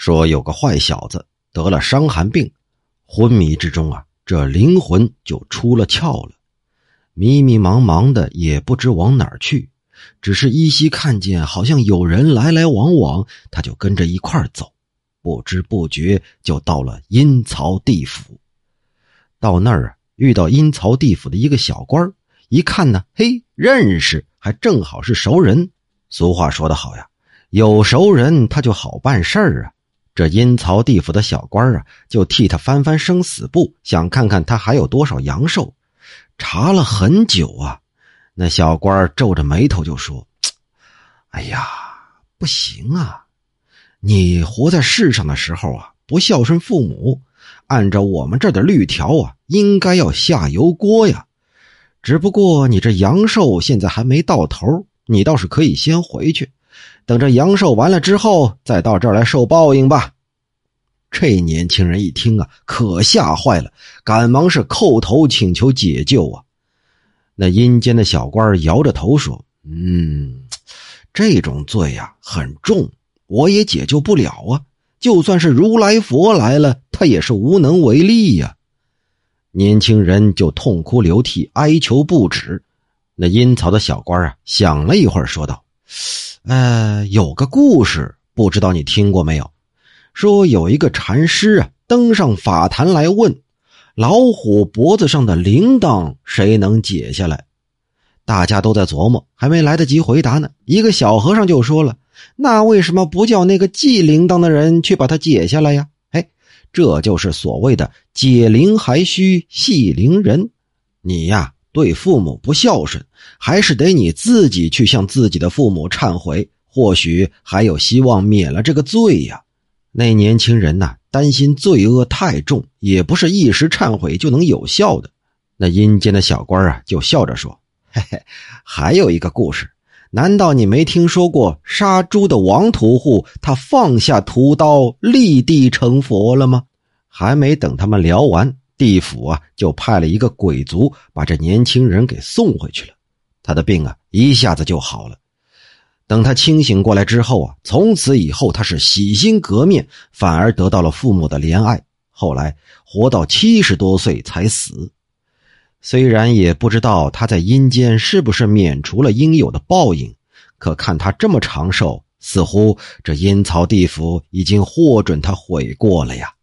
说有个坏小子得了伤寒病，昏迷之中啊，这灵魂就出了窍了，迷迷茫茫的也不知往哪儿去，只是依稀看见好像有人来来往往，他就跟着一块儿走，不知不觉就到了阴曹地府。到那儿啊，遇到阴曹地府的一个小官一看呢，嘿，认识，还正好是熟人。俗话说得好呀，有熟人他就好办事儿啊。这阴曹地府的小官啊，就替他翻翻生死簿，想看看他还有多少阳寿。查了很久啊，那小官皱着眉头就说：“哎呀，不行啊！你活在世上的时候啊，不孝顺父母，按照我们这儿的律条啊，应该要下油锅呀。只不过你这阳寿现在还没到头，你倒是可以先回去。”等着阳寿完了之后，再到这儿来受报应吧。这年轻人一听啊，可吓坏了，赶忙是叩头请求解救啊。那阴间的小官摇着头说：“嗯，这种罪呀很重，我也解救不了啊。就算是如来佛来了，他也是无能为力呀。”年轻人就痛哭流涕，哀求不止。那阴曹的小官啊，想了一会儿，说道。呃，有个故事，不知道你听过没有？说有一个禅师啊，登上法坛来问：老虎脖子上的铃铛谁能解下来？大家都在琢磨，还没来得及回答呢，一个小和尚就说了：“那为什么不叫那个系铃铛的人去把它解下来呀？”哎，这就是所谓的“解铃还须系铃人”。你呀。对父母不孝顺，还是得你自己去向自己的父母忏悔，或许还有希望免了这个罪呀。那年轻人呐，担心罪恶太重，也不是一时忏悔就能有效的。那阴间的小官啊，就笑着说：“ 嘿嘿，还有一个故事，难道你没听说过杀猪的王屠户，他放下屠刀，立地成佛了吗？”还没等他们聊完。地府啊，就派了一个鬼卒把这年轻人给送回去了。他的病啊，一下子就好了。等他清醒过来之后啊，从此以后他是洗心革面，反而得到了父母的怜爱。后来活到七十多岁才死。虽然也不知道他在阴间是不是免除了应有的报应，可看他这么长寿，似乎这阴曹地府已经获准他悔过了呀。